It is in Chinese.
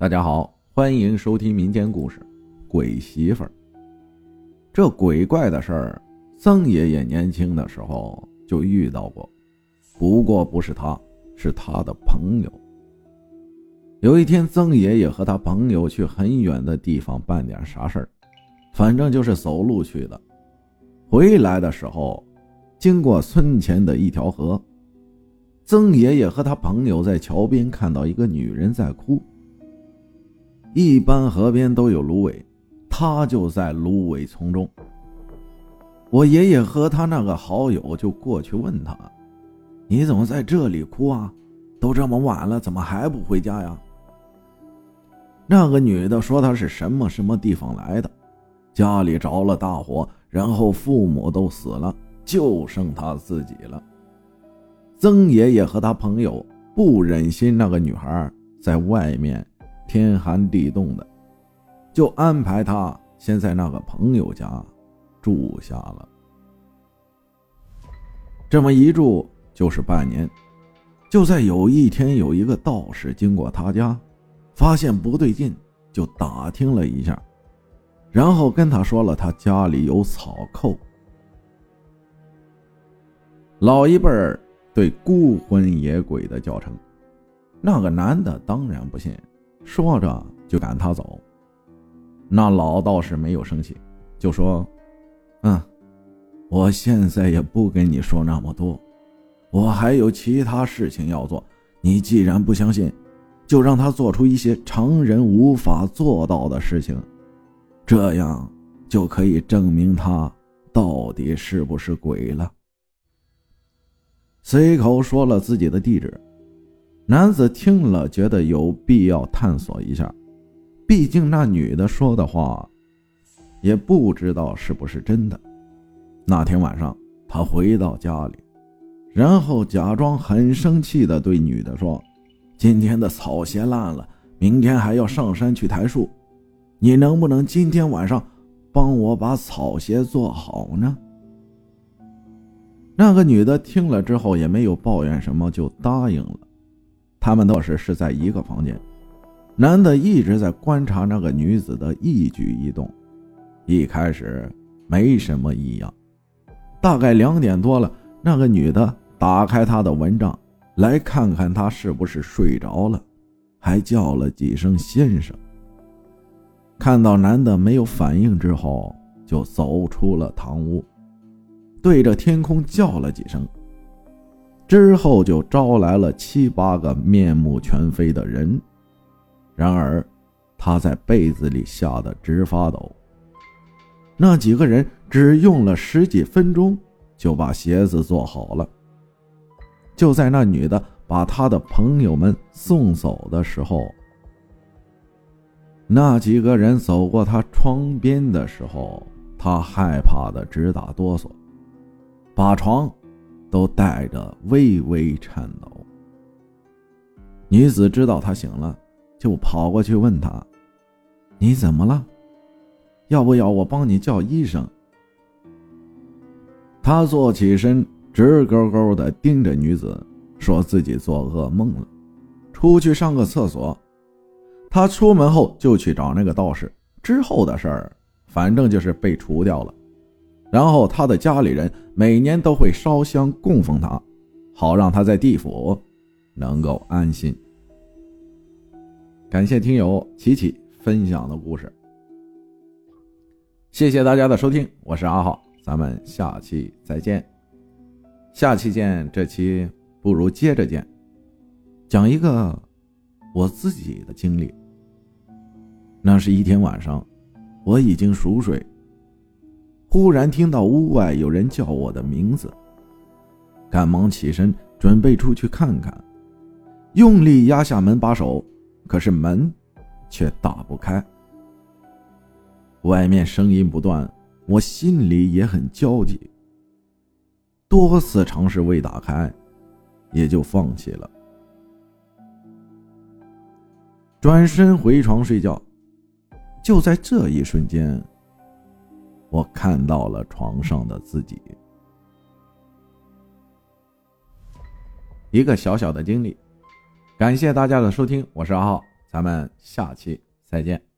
大家好，欢迎收听民间故事《鬼媳妇儿》。这鬼怪的事儿，曾爷爷年轻的时候就遇到过，不过不是他，是他的朋友。有一天，曾爷爷和他朋友去很远的地方办点啥事儿，反正就是走路去的。回来的时候，经过村前的一条河，曾爷爷和他朋友在桥边看到一个女人在哭。一般河边都有芦苇，他就在芦苇丛中。我爷爷和他那个好友就过去问他：“你怎么在这里哭啊？都这么晚了，怎么还不回家呀？”那个女的说：“她是什么什么地方来的，家里着了大火，然后父母都死了，就剩她自己了。”曾爷爷和他朋友不忍心那个女孩在外面。天寒地冻的，就安排他先在那个朋友家住下了。这么一住就是半年。就在有一天，有一个道士经过他家，发现不对劲，就打听了一下，然后跟他说了他家里有草寇。老一辈儿对孤魂野鬼的叫称，那个男的当然不信。说着就赶他走，那老道士没有生气，就说：“嗯，我现在也不跟你说那么多，我还有其他事情要做。你既然不相信，就让他做出一些常人无法做到的事情，这样就可以证明他到底是不是鬼了。”随口说了自己的地址。男子听了，觉得有必要探索一下，毕竟那女的说的话，也不知道是不是真的。那天晚上，他回到家里，然后假装很生气的对女的说：“今天的草鞋烂了，明天还要上山去抬树，你能不能今天晚上帮我把草鞋做好呢？”那个女的听了之后也没有抱怨什么，就答应了。他们倒是是在一个房间，男的一直在观察那个女子的一举一动，一开始没什么异样，大概两点多了，那个女的打开他的蚊帐，来看看他是不是睡着了，还叫了几声先生。看到男的没有反应之后，就走出了堂屋，对着天空叫了几声。之后就招来了七八个面目全非的人，然而他在被子里吓得直发抖。那几个人只用了十几分钟就把鞋子做好了。就在那女的把她的朋友们送走的时候，那几个人走过她窗边的时候，她害怕的直打哆嗦，把床。都带着微微颤抖。女子知道他醒了，就跑过去问他：“你怎么了？要不要我帮你叫医生？”他坐起身，直勾勾的盯着女子，说自己做噩梦了，出去上个厕所。他出门后就去找那个道士，之后的事儿，反正就是被除掉了。然后他的家里人每年都会烧香供奉他，好让他在地府能够安心。感谢听友琪琪分享的故事，谢谢大家的收听，我是阿浩，咱们下期再见。下期见，这期不如接着见，讲一个我自己的经历。那是一天晚上，我已经熟睡。忽然听到屋外有人叫我的名字，赶忙起身准备出去看看，用力压下门把手，可是门却打不开。外面声音不断，我心里也很焦急，多次尝试未打开，也就放弃了，转身回床睡觉。就在这一瞬间。我看到了床上的自己，一个小小的经历。感谢大家的收听，我是阿浩。咱们下期再见。